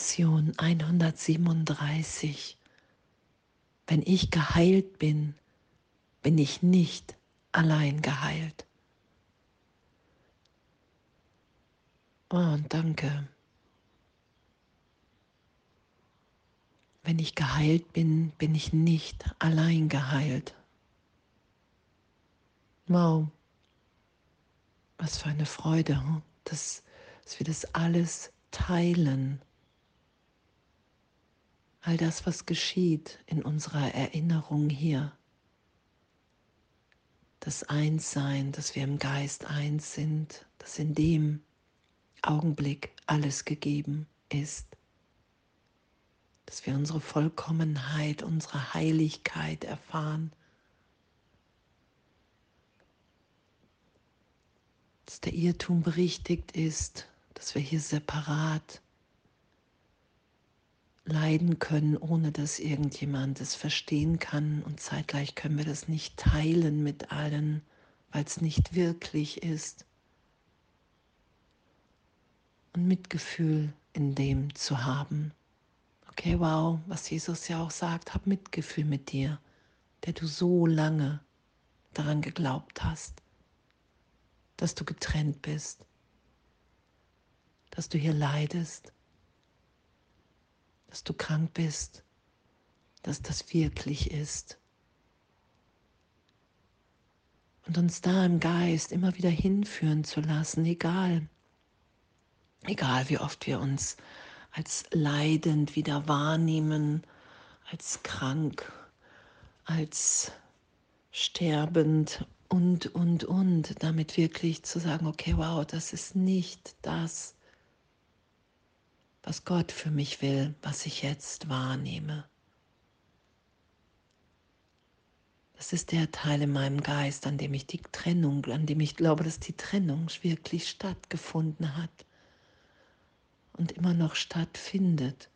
Lektion 137. Wenn ich geheilt bin, bin ich nicht allein geheilt. Oh, und danke. Wenn ich geheilt bin, bin ich nicht allein geheilt. Wow, was für eine Freude, dass, dass wir das alles teilen. All das, was geschieht in unserer Erinnerung hier. Das Einssein, dass wir im Geist eins sind, dass in dem Augenblick alles gegeben ist. Dass wir unsere Vollkommenheit, unsere Heiligkeit erfahren. Dass der Irrtum berichtigt ist, dass wir hier separat leiden können, ohne dass irgendjemand es verstehen kann und zeitgleich können wir das nicht teilen mit allen, weil es nicht wirklich ist. Und Mitgefühl in dem zu haben. Okay, wow, was Jesus ja auch sagt, hab Mitgefühl mit dir, der du so lange daran geglaubt hast, dass du getrennt bist, dass du hier leidest, dass du krank bist, dass das wirklich ist. Und uns da im Geist immer wieder hinführen zu lassen, egal, egal wie oft wir uns als leidend wieder wahrnehmen, als krank, als sterbend und, und, und, damit wirklich zu sagen, okay, wow, das ist nicht das, was Gott für mich will, was ich jetzt wahrnehme. Das ist der Teil in meinem Geist, an dem ich die Trennung, an dem ich glaube, dass die Trennung wirklich stattgefunden hat und immer noch stattfindet.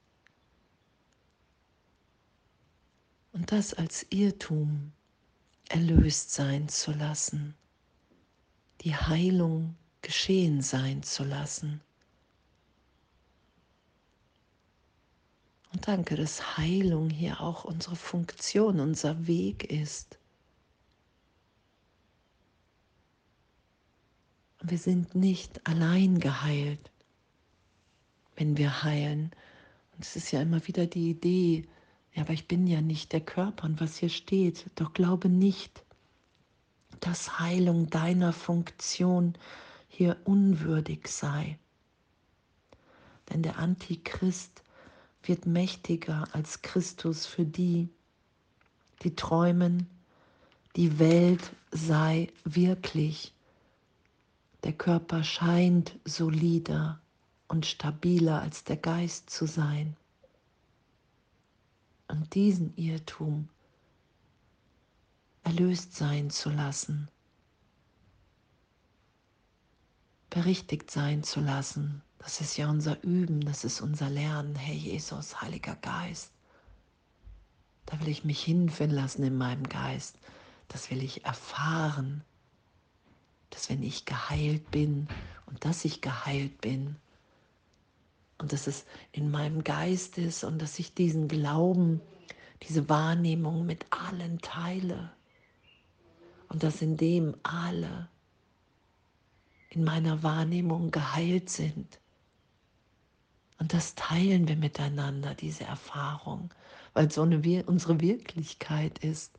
Und das als Irrtum erlöst sein zu lassen, die Heilung geschehen sein zu lassen. Und danke, dass Heilung hier auch unsere Funktion, unser Weg ist. Wir sind nicht allein geheilt, wenn wir heilen. Und es ist ja immer wieder die Idee, ja, aber ich bin ja nicht der Körper und was hier steht. Doch glaube nicht, dass Heilung deiner Funktion hier unwürdig sei. Denn der Antichrist wird mächtiger als Christus für die, die träumen, die Welt sei wirklich. Der Körper scheint solider und stabiler als der Geist zu sein. Und diesen Irrtum erlöst sein zu lassen, berichtigt sein zu lassen, das ist ja unser Üben, das ist unser Lernen. Herr Jesus, Heiliger Geist, da will ich mich hinführen lassen in meinem Geist. Das will ich erfahren, dass wenn ich geheilt bin und dass ich geheilt bin und dass es in meinem Geist ist und dass ich diesen Glauben, diese Wahrnehmung mit allen teile und dass in dem alle in meiner Wahrnehmung geheilt sind und das teilen wir miteinander, diese Erfahrung, weil so eine, unsere Wirklichkeit ist.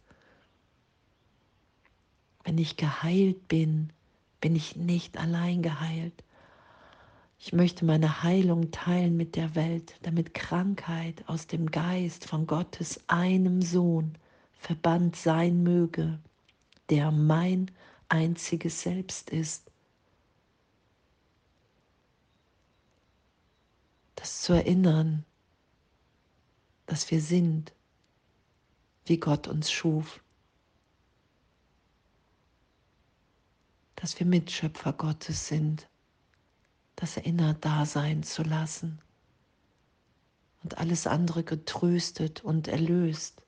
Wenn ich geheilt bin, bin ich nicht allein geheilt. Ich möchte meine Heilung teilen mit der Welt, damit Krankheit aus dem Geist von Gottes einem Sohn verbannt sein möge, der mein einziges Selbst ist. Das zu erinnern, dass wir sind, wie Gott uns schuf, dass wir Mitschöpfer Gottes sind, das erinnert da sein zu lassen und alles andere getröstet und erlöst.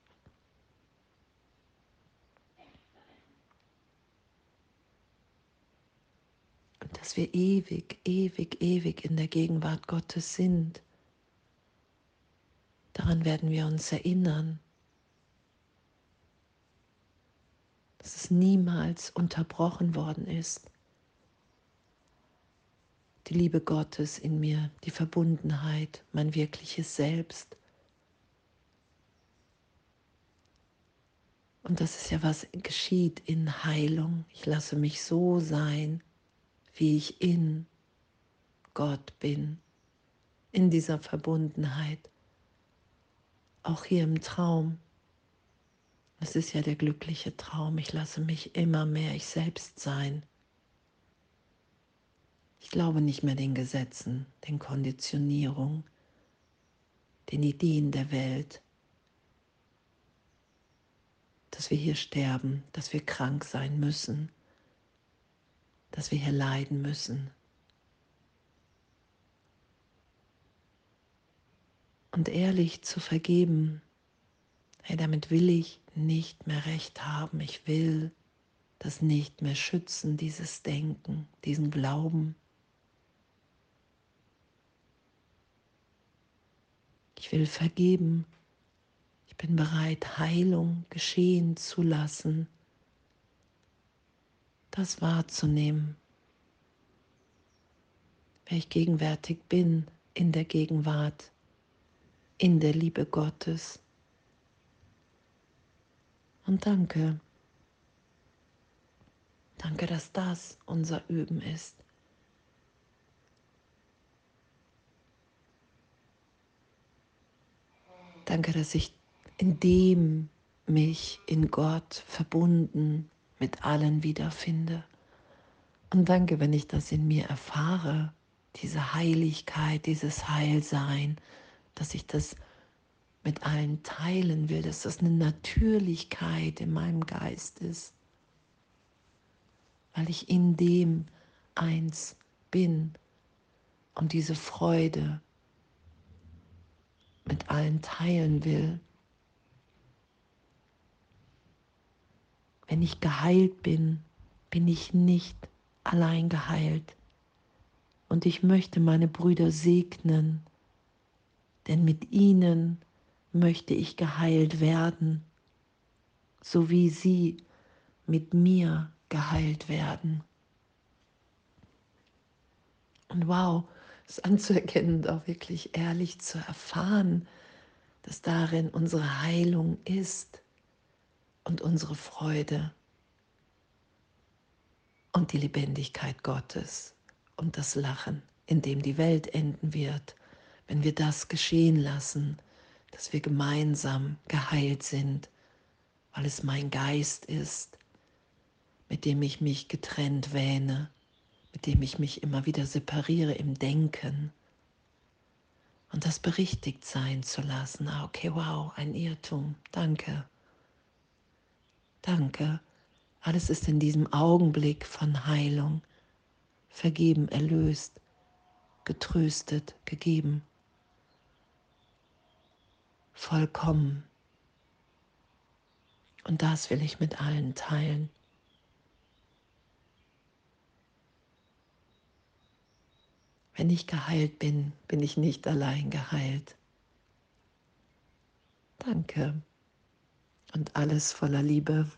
Dass wir ewig, ewig, ewig in der Gegenwart Gottes sind. Daran werden wir uns erinnern, dass es niemals unterbrochen worden ist. Die Liebe Gottes in mir, die Verbundenheit, mein wirkliches Selbst. Und das ist ja, was geschieht in Heilung. Ich lasse mich so sein, wie ich in Gott bin, in dieser Verbundenheit auch hier im Traum. Es ist ja der glückliche Traum. Ich lasse mich immer mehr ich selbst sein. Ich glaube nicht mehr den Gesetzen, den Konditionierungen, den Ideen der Welt, dass wir hier sterben, dass wir krank sein müssen, dass wir hier leiden müssen. und ehrlich zu vergeben. Hey, damit will ich nicht mehr recht haben. Ich will das nicht mehr schützen, dieses Denken, diesen Glauben. Ich will vergeben. Ich bin bereit, Heilung geschehen zu lassen, das wahrzunehmen, wer ich gegenwärtig bin in der Gegenwart in der Liebe Gottes. Und danke. Danke, dass das unser Üben ist. Danke, dass ich in dem mich in Gott verbunden mit allen wiederfinde. Und danke, wenn ich das in mir erfahre, diese Heiligkeit, dieses Heilsein, dass ich das mit allen teilen will, dass das eine Natürlichkeit in meinem Geist ist, weil ich in dem eins bin und diese Freude mit allen teilen will. Wenn ich geheilt bin, bin ich nicht allein geheilt. Und ich möchte meine Brüder segnen, denn mit ihnen möchte ich geheilt werden, so wie sie mit mir geheilt werden. Und wow, es anzuerkennen und auch wirklich ehrlich zu erfahren, dass darin unsere Heilung ist und unsere Freude und die Lebendigkeit Gottes und das Lachen, in dem die Welt enden wird wenn wir das geschehen lassen, dass wir gemeinsam geheilt sind, weil es mein Geist ist, mit dem ich mich getrennt wähne, mit dem ich mich immer wieder separiere im Denken. Und das berichtigt sein zu lassen. Ah, okay, wow, ein Irrtum. Danke. Danke. Alles ist in diesem Augenblick von Heilung vergeben, erlöst, getröstet, gegeben vollkommen. Und das will ich mit allen teilen. Wenn ich geheilt bin, bin ich nicht allein geheilt. Danke und alles voller Liebe.